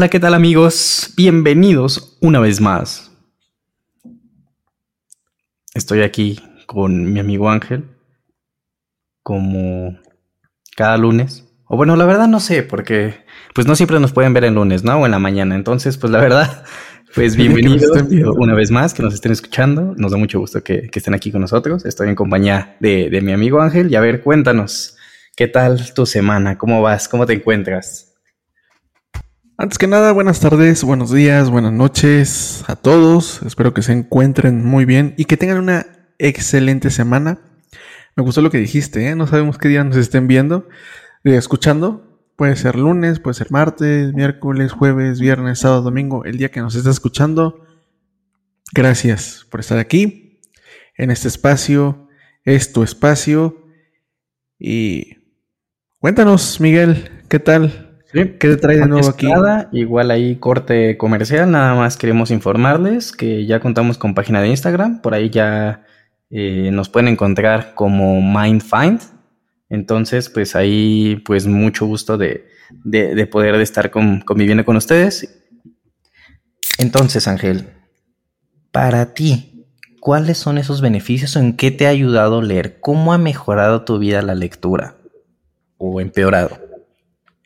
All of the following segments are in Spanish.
Hola, ¿qué tal amigos? Bienvenidos una vez más. Estoy aquí con mi amigo Ángel, como cada lunes. O bueno, la verdad no sé, porque pues no siempre nos pueden ver el lunes, ¿no? O en la mañana. Entonces, pues la verdad, pues bienvenidos una vez más, que nos estén escuchando. Nos da mucho gusto que, estén aquí con nosotros. Estoy en compañía de, de mi amigo Ángel. Y a ver, cuéntanos, ¿qué tal tu semana? ¿Cómo vas? ¿Cómo te encuentras? Antes que nada, buenas tardes, buenos días, buenas noches a todos. Espero que se encuentren muy bien y que tengan una excelente semana. Me gustó lo que dijiste, ¿eh? No sabemos qué día nos estén viendo, eh, escuchando. Puede ser lunes, puede ser martes, miércoles, jueves, viernes, sábado, domingo, el día que nos estés escuchando. Gracias por estar aquí, en este espacio. Es tu espacio. Y cuéntanos, Miguel, ¿qué tal? ¿Qué te trae de nuevo aquí? Nada, igual ahí corte comercial, nada más queremos informarles que ya contamos con página de Instagram, por ahí ya eh, nos pueden encontrar como MindFind, entonces pues ahí pues mucho gusto de, poder estar conviviendo con ustedes. Entonces Ángel, para ti, ¿cuáles son esos beneficios o en qué te ha ayudado leer? ¿Cómo ha mejorado tu vida la lectura? ¿O empeorado?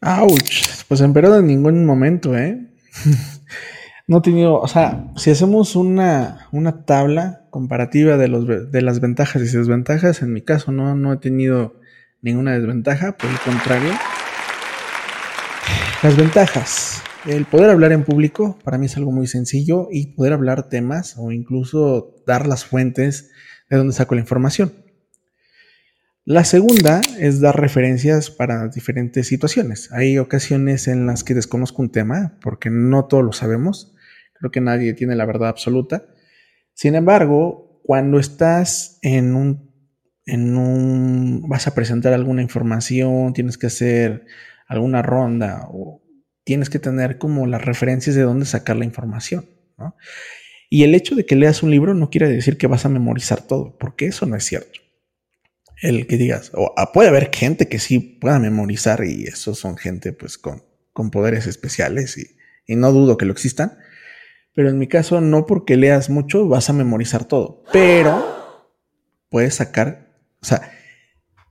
Ouch, pues empeorado en ningún momento, ¿eh? no he tenido, o sea, si hacemos una, una tabla comparativa de, los, de las ventajas y desventajas, en mi caso no, no he tenido ninguna desventaja, por el contrario. Las ventajas. El poder hablar en público para mí es algo muy sencillo y poder hablar temas o incluso dar las fuentes de donde saco la información. La segunda es dar referencias para diferentes situaciones. Hay ocasiones en las que desconozco un tema porque no todos lo sabemos. Creo que nadie tiene la verdad absoluta. Sin embargo, cuando estás en un, en un, vas a presentar alguna información, tienes que hacer alguna ronda o tienes que tener como las referencias de dónde sacar la información. Y el hecho de que leas un libro no quiere decir que vas a memorizar todo, porque eso no es cierto el que digas, o ah, puede haber gente que sí pueda memorizar y esos son gente pues con, con poderes especiales y, y, no dudo que lo existan, pero en mi caso no porque leas mucho vas a memorizar todo, pero puedes sacar, o sea,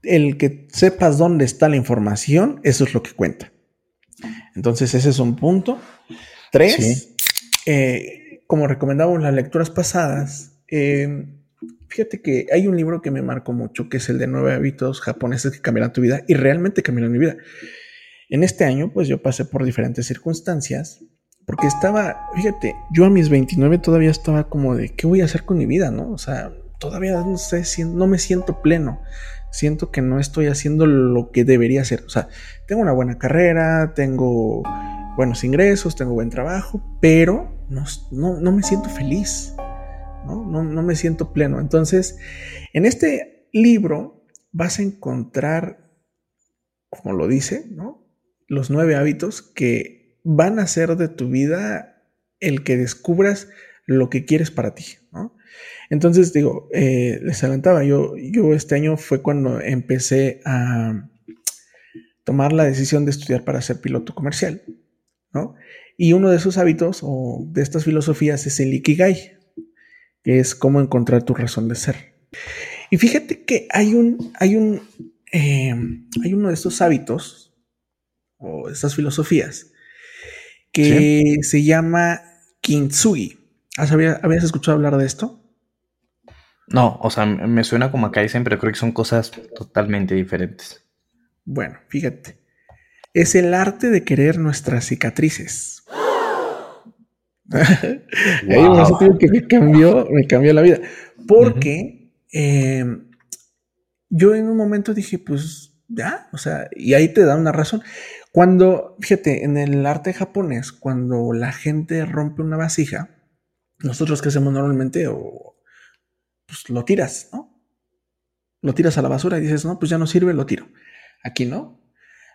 el que sepas dónde está la información, eso es lo que cuenta. Entonces ese es un punto. Tres, eh, como recomendamos las lecturas pasadas, eh, Fíjate que hay un libro que me marcó mucho, que es el de nueve hábitos japoneses que cambiarán tu vida y realmente cambiaron mi vida. En este año, pues yo pasé por diferentes circunstancias, porque estaba, fíjate, yo a mis 29 todavía estaba como de, ¿qué voy a hacer con mi vida? ¿No? O sea, todavía no sé, no me siento pleno. Siento que no estoy haciendo lo que debería hacer. O sea, tengo una buena carrera, tengo buenos ingresos, tengo buen trabajo, pero no, no, no me siento feliz. ¿No? me siento pleno. Entonces, en este libro vas a encontrar, como lo dice, ¿no? Los nueve hábitos que van a hacer de tu vida el que descubras lo que quieres para ti, Entonces, digo, eh, les adelantaba, yo, yo este año fue cuando empecé a tomar la decisión de estudiar para ser piloto comercial, ¿no? Y uno de esos hábitos o de estas filosofías es el Ikigai, que es cómo encontrar tu razón de ser. Y fíjate que hay un, hay un, em, hay uno de estos hábitos o estas filosofías que se llama Kintsugi. ¿Habías escuchado hablar de esto? No, o sea, me suena como a Kaizen, pero creo que son cosas totalmente diferentes. Bueno, fíjate. Es el arte de querer nuestras cicatrices. Wow. que me cambió, me cambió la vida. Porque em, yo en un momento dije, pues ya, o sea, y ahí te da una razón. Cuando, fíjate, en el arte japonés, cuando la gente rompe una vasija, nosotros que hacemos normalmente, o pues lo tiras, ¿no? Lo tiras a la basura y dices, no, pues ya no sirve, lo tiro. Aquí no.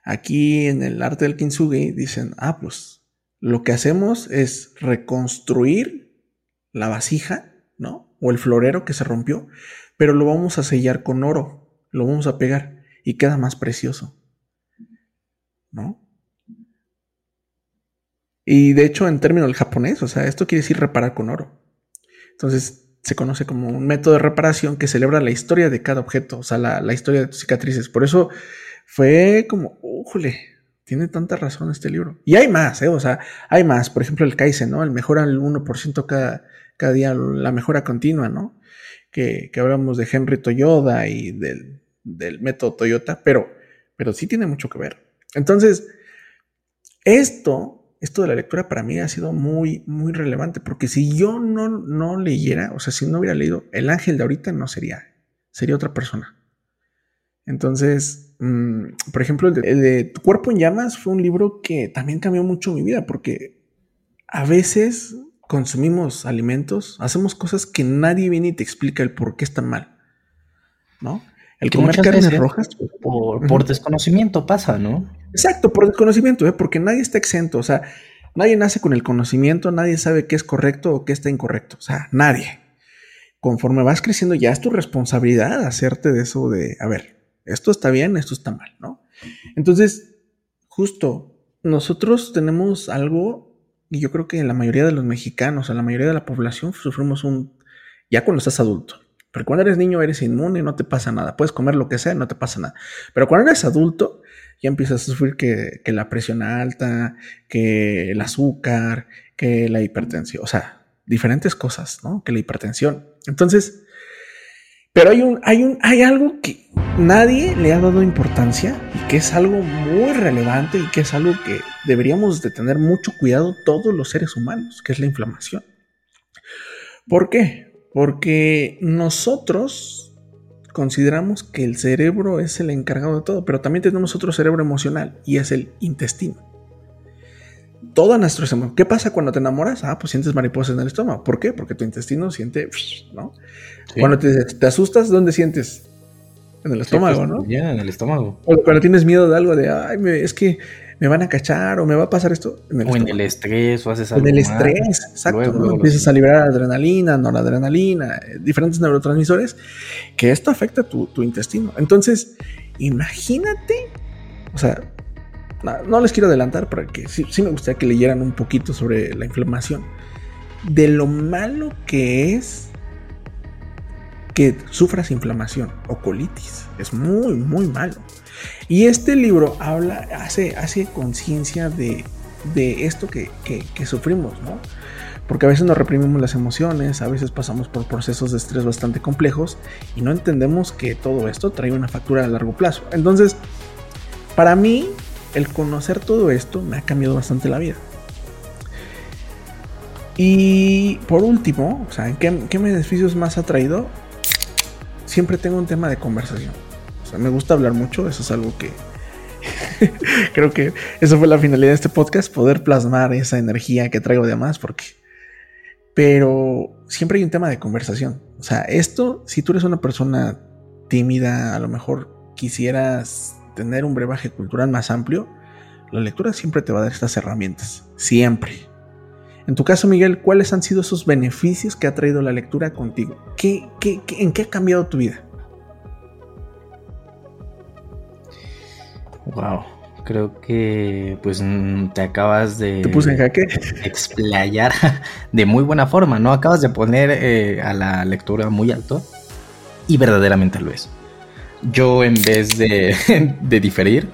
Aquí en el arte del kintsugi dicen, ah, pues lo que hacemos es reconstruir la vasija, ¿no? O el florero que se rompió, pero lo vamos a sellar con oro, lo vamos a pegar y queda más precioso, ¿no? Y de hecho, en términos del japonés, o sea, esto quiere decir reparar con oro. Entonces, se conoce como un método de reparación que celebra la historia de cada objeto, o sea, la, historia de tus cicatrices. Por eso fue como, ¡újole! Tiene tanta razón este libro. Y hay más, ¿eh? O sea, hay más. Por ejemplo, el Kaizen, ¿no? El mejora al 1% cada, cada día, la mejora continua, ¿no? Que, que hablamos de Henry Toyota y del, del método Toyota, pero, pero sí tiene mucho que ver. Entonces, esto esto de la lectura para mí ha sido muy, muy relevante, porque si yo no, no leyera, o sea, si no hubiera leído, el ángel de ahorita no sería, sería otra persona. Entonces, mm, por ejemplo, el de, Tu cuerpo en llamas fue un libro que también cambió mucho mi vida, porque a veces consumimos alimentos, hacemos cosas que nadie viene y te explica el por qué están mal, ¿no? El comer carnes rojas. Por, por desconocimiento pasa, ¿no? Exacto, por desconocimiento, ¿eh? porque nadie está exento, o sea, nadie nace con el conocimiento, nadie sabe qué es correcto o qué está incorrecto, o sea, nadie. Conforme vas creciendo ya es tu responsabilidad hacerte de eso de, a ver, esto está bien, esto está mal, ¿no? Entonces, justo, nosotros tenemos algo, y yo creo que la mayoría de los mexicanos, en la mayoría de la población, sufrimos un, ya cuando estás adulto, pero cuando eres niño eres inmune, no te pasa nada. Puedes comer lo que sea, no te pasa nada. Pero cuando eres adulto, ya empiezas a sufrir que, la presión alta, que el azúcar, que la hipertensión, o sea, diferentes cosas, ¿no? Que la hipertensión. Entonces, pero hay un, hay un, hay algo que nadie le ha dado importancia y que es algo muy relevante y que es algo que deberíamos de tener mucho cuidado todos los seres humanos, que es la inflamación. ¿Por qué? Porque nosotros consideramos que el cerebro es el encargado de todo, pero también tenemos otro cerebro emocional y es el intestino. Toda nuestro emociones. ¿Qué pasa cuando te enamoras? Ah, pues sientes mariposas en el estómago. ¿Por qué? Porque tu intestino siente, ¿no? Cuando te, te, asustas, ¿dónde sientes? En el estómago, pues, ¿no? Ya, en el estómago. O cuando tienes miedo de algo, de, ay, es que me van a cachar o me va a pasar esto. En o en el estrés o haces algo. En el estrés, exacto. Empiezas a liberar adrenalina, noradrenalina, eh, diferentes neurotransmisores, que esto afecta tu, tu intestino. Entonces, imagínate, o sea, no, les quiero adelantar porque sí, sí me gustaría que leyeran un poquito sobre la inflamación, de lo malo que es que sufras inflamación o colitis. Es muy, muy malo. Y este libro habla, hace, hace conciencia de, esto que, sufrimos, ¿no? Porque a veces nos reprimimos las emociones, a veces pasamos por procesos de estrés bastante complejos y no entendemos que todo esto trae una factura a largo plazo. Entonces, para mí, el conocer todo esto me ha cambiado bastante la vida. Y por último, o sea, ¿qué, qué beneficios más ha traído? Siempre tengo un tema de conversación me gusta hablar mucho, eso es algo que creo que eso fue la finalidad de este podcast, poder plasmar esa energía que traigo de más, porque... Pero siempre hay un tema de conversación. O sea, esto, si tú eres una persona tímida, a lo mejor quisieras tener un brebaje cultural más amplio, la lectura siempre te va a dar estas herramientas. Siempre. En tu caso, Miguel, ¿cuáles han sido esos beneficios que ha traído la lectura contigo? ¿Qué, qué, en qué ha cambiado tu vida? Wow, creo que pues mm, te acabas de ¿Te puse en jaque? explayar de muy buena forma, ¿no? Acabas de poner eh, a la lectura muy alto y verdaderamente lo es. Yo en vez de, diferir,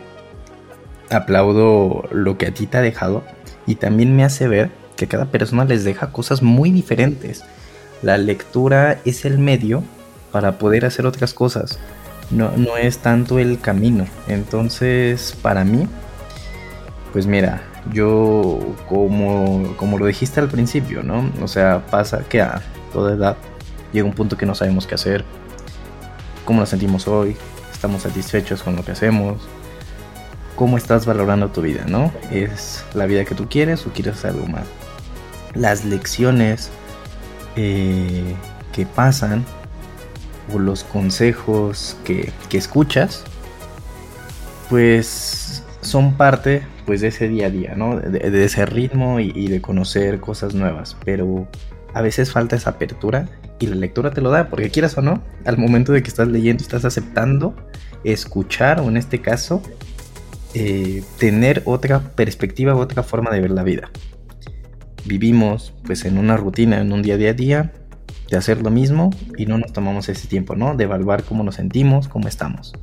aplaudo lo que a ti te ha dejado y también me hace ver que cada persona les deja cosas muy diferentes. La lectura es el medio para poder hacer otras cosas no, no es tanto el camino. Entonces, para mí, pues mira, yo como, como lo dijiste al principio, ¿no? O sea, pasa que a toda edad llega un punto que no sabemos qué hacer, cómo nos sentimos hoy, estamos satisfechos con lo que hacemos, cómo estás valorando tu vida, ¿no? ¿Es la vida que tú quieres o quieres algo más? Las lecciones eh, que pasan o los consejos que, escuchas, pues son parte pues de ese día a día, ¿no? De, ese ritmo y, de conocer cosas nuevas. Pero a veces falta esa apertura y la lectura te lo da, porque quieras o no, al momento de que estás leyendo, estás aceptando escuchar o en este caso eh, tener otra perspectiva, otra forma de ver la vida. vivimos pues en una rutina, en un día a día de hacer lo mismo y no nos tomamos ese tiempo, ¿no? De evaluar cómo nos sentimos, cómo estamos.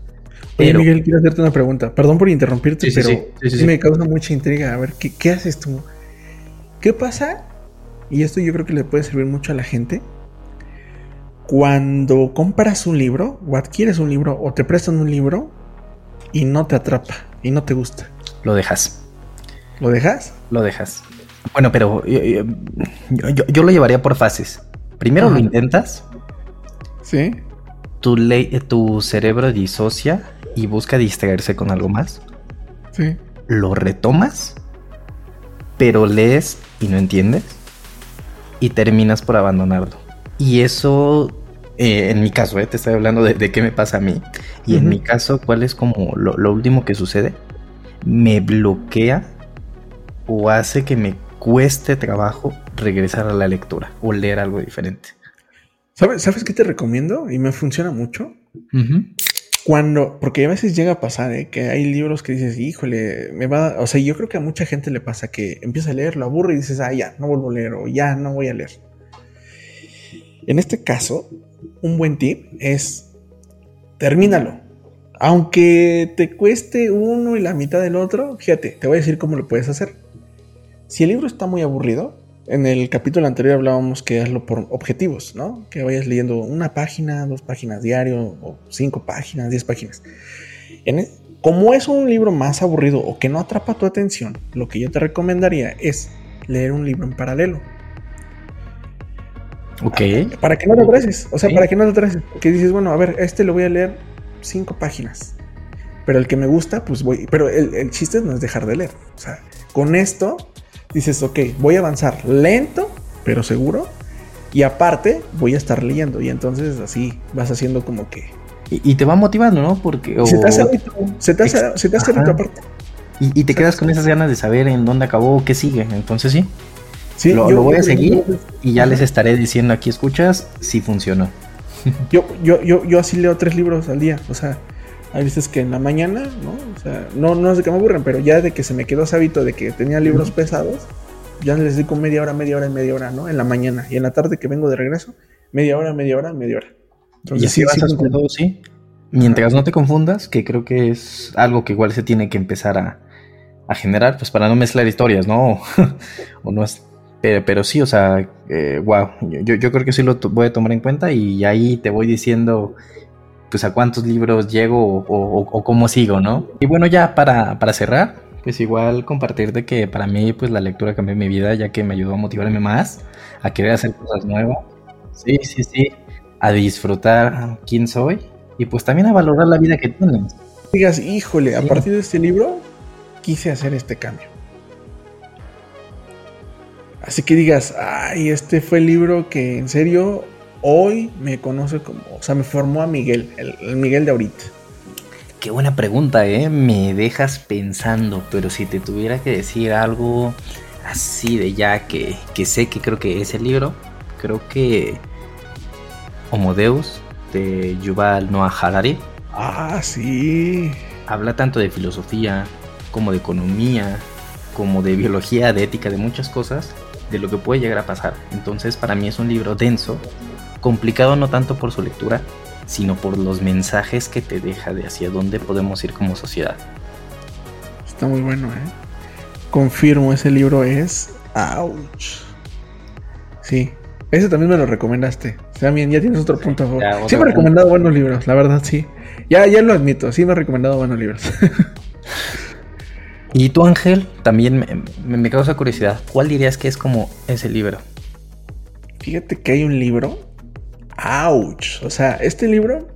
Oye, Miguel, quiero hacerte una pregunta. Perdón por interrumpirte, pero sí, me causa mucha intriga. A ver, ¿qué, ¿qué haces tú? ¿Qué pasa? Y esto yo creo que le puede servir mucho a la gente. Cuando compras un libro, o adquieres un libro, o te prestan un libro, y no te atrapa, y no te gusta. Lo dejas. ¿Lo dejas? Lo dejas. Bueno, pero yo, yo, lo llevaría por fases. Primero lo intentas. Sí. Tu, tu cerebro disocia y busca distraerse con algo más. Sí. Lo retomas, pero lees y no entiendes. Y terminas por abandonarlo. Y eso, eh, en mi caso, eh, te estoy hablando de, qué me pasa a mí. Y en mi caso, ¿cuál es como lo último que sucede? Me bloquea o hace que me cueste trabajo regresar a la lectura o leer algo diferente. ¿Sabes, ¿Sabes qué te recomiendo? Y me funciona mucho. Cuando, porque a veces llega a pasar, ¿eh? que hay libros que dices, híjole, me va, o sea, yo creo que a mucha gente le pasa que empieza a leer, lo aburre y dices, ah, ya, no vuelvo a leer o ya, no voy a leer. En este caso, un buen tip es, termínalo. Aunque te cueste uno y la mitad del otro, fíjate, te voy a decir cómo lo puedes hacer. Si el libro está muy aburrido, en el capítulo anterior hablábamos que hazlo por objetivos, ¿no? Que vayas leyendo una página, dos páginas diario, o cinco páginas, diez páginas. E, como es un libro más aburrido o que no atrapa tu atención, lo que yo te recomendaría es leer un libro en paralelo. Ok. Para que no te atrases. O sea, para que no te atrases. Que dices, bueno, a ver, este lo voy a leer cinco páginas. Pero el que me gusta, pues voy. Pero el, el chiste no es dejar de leer. O sea, con esto dices, ok, voy a avanzar lento, pero seguro. Y aparte, voy a estar leyendo. Y entonces así vas haciendo como que. Y, te va motivando, ¿no? Porque. Se te hace se te hace, se te hace aparte. Y, te quedas con esas ganas de saber en dónde acabó, qué sigue. Entonces sí. Sí, lo, voy a seguir y ya les estaré diciendo aquí, escuchas, si funcionó. Yo, yo, yo, yo así leo tres libros al día. O sea, hay veces que en la mañana, ¿no? O sea, no, no es de que me aburren, pero ya de que se me quedó ese hábito de que tenía libros pesados, ya les dedico media hora, media hora y media hora, ¿no? En la mañana. Y en la tarde que vengo de regreso, media hora, media hora, media hora. Entonces, y así sí, vas todo, sí. Mientras no te confundas, que creo que es algo que igual se tiene que empezar a, generar, pues para no mezclar historias, ¿no? o no es. Pero, sí, o sea, wow, eh, yo, yo creo que sí lo voy a tomar en cuenta y ahí te voy diciendo pues a cuántos libros llego o, cómo sigo, ¿no? Y bueno, ya para, cerrar, pues igual compartir de que para mí pues la lectura cambió mi vida ya que me ayudó a motivarme más, a querer hacer cosas nuevas. Sí, sí, sí, a disfrutar quién soy y pues también a valorar la vida que tienes. Digas, híjole, a partir de este libro quise hacer este cambio. Así que digas, ay, este fue el libro que en serio hoy me conoce como, o sea, me formó a Miguel, el, Miguel de ahorita. Qué buena pregunta, ¿eh? Me dejas pensando, pero si te tuviera que decir algo así de ya que, que sé que creo que es el libro, creo que Homo Deus de Yuval Noah Harari. Ah, sí. Habla tanto de filosofía como de economía, como de biología, de ética, de muchas cosas, de lo que puede llegar a pasar. Entonces para mí es un libro denso, complicado no tanto por su lectura, sino por los mensajes que te deja de hacia dónde podemos ir como sociedad. Está muy bueno, ¿eh? Confirmo, ese libro es... ¡Auch! Sí, ese también me lo recomendaste. Bien, ya tienes otro punto a favor. sí me he recomendado buenos libros, la verdad, sí. Ya, ya lo admito, sí me he recomendado buenos libros. y tú, Ángel, también me, causa curiosidad. ¿Cuál dirías que es como ese libro? Fíjate que hay un libro ¡Auch! O sea, este libro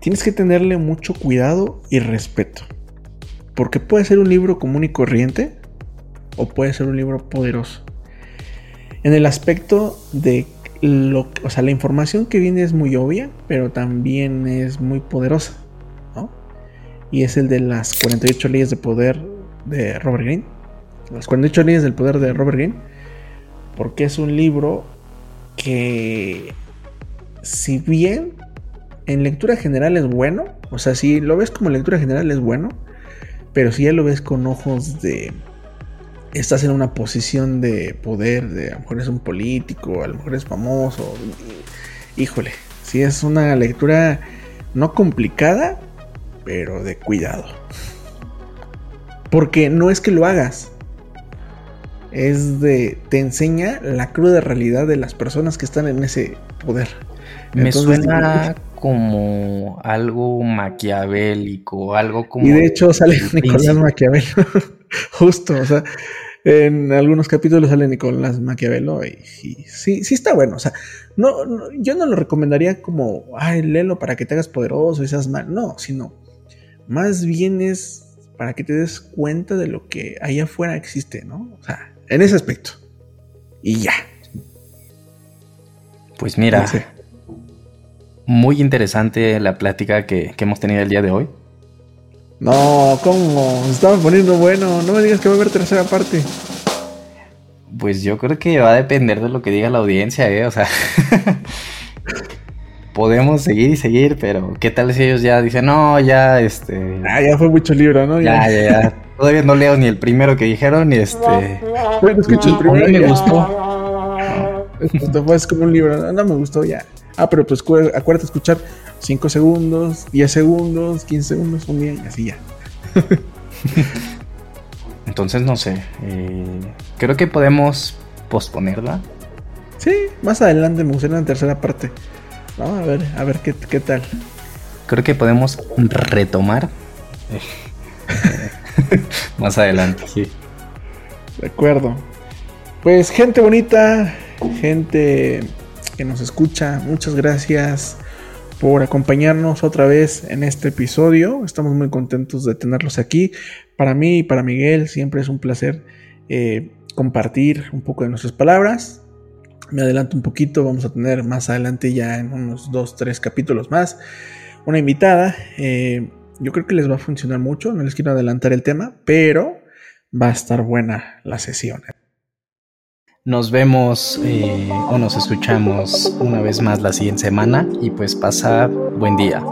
tienes que tenerle mucho cuidado y respeto. Porque puede ser un libro común y corriente o puede ser un libro poderoso. En el aspecto de lo, o sea, la información que viene es muy obvia, pero también es muy poderosa. Y es el de las 48 leyes de poder de Robert Greene. Las 48 leyes del poder de Robert Greene, porque es un libro que si bien en lectura general es bueno, o sea, si lo ves como lectura general es bueno, pero si ya lo ves con ojos de estás en una posición de poder, de a lo mejor es un político, a lo mejor es famoso. Híjole, si es una lectura no complicada, pero de cuidado. Porque no es que lo hagas, es de te enseña la cruda realidad de las personas que están en ese poder. Me suena como algo maquiavélico, algo como. Y de hecho sale Nicolás Maquiavelo, justo, o sea, en algunos capítulos sale Nicolás Maquiavelo y, sí, sí está bueno, o sea, no, yo no lo recomendaría como, ay, léelo para que te hagas poderoso y seas mal, no, sino más bien es para que te des cuenta de lo que allá afuera existe, ¿no? O sea, en ese aspecto. Y ya. Pues mira, muy interesante la plática que, hemos tenido el día de hoy. No, ¿cómo? Se estaba poniendo bueno. No me digas que va a haber tercera parte. Pues yo creo que va a depender de lo que diga la audiencia, ¿eh? O sea, podemos seguir y seguir, pero ¿qué tal si ellos ya dicen, no, ya, este... Ah, ya fue mucho libro, ¿no? Ya, ya, ya. Todavía no leo ni el primero que dijeron, ni este... Bueno, escucho el primero. me gustó. Esto fue como un libro, no, me gustó ya. Ah, pero pues acuérdate de escuchar 5 segundos, 10 segundos, 15 segundos, un día y así ya. Entonces, no sé. Eh, creo que podemos posponerla. Sí, más adelante me gustaría la tercera parte. A ver, a ver qué, qué tal. Creo que podemos retomar. más adelante, sí. De acuerdo. Pues gente bonita, gente que nos escucha, muchas gracias por acompañarnos otra vez en este episodio. Estamos muy contentos de tenerlos aquí. Para mí y para Miguel siempre es un placer eh, compartir un poco de nuestras palabras. Me adelanto un poquito, vamos a tener más adelante ya en unos dos, tres capítulos más una invitada. Eh, yo creo que les va a funcionar mucho, no les quiero adelantar el tema, pero va a estar buena la sesión. Nos vemos eh, o nos escuchamos una vez más la siguiente semana y pues pasa buen día.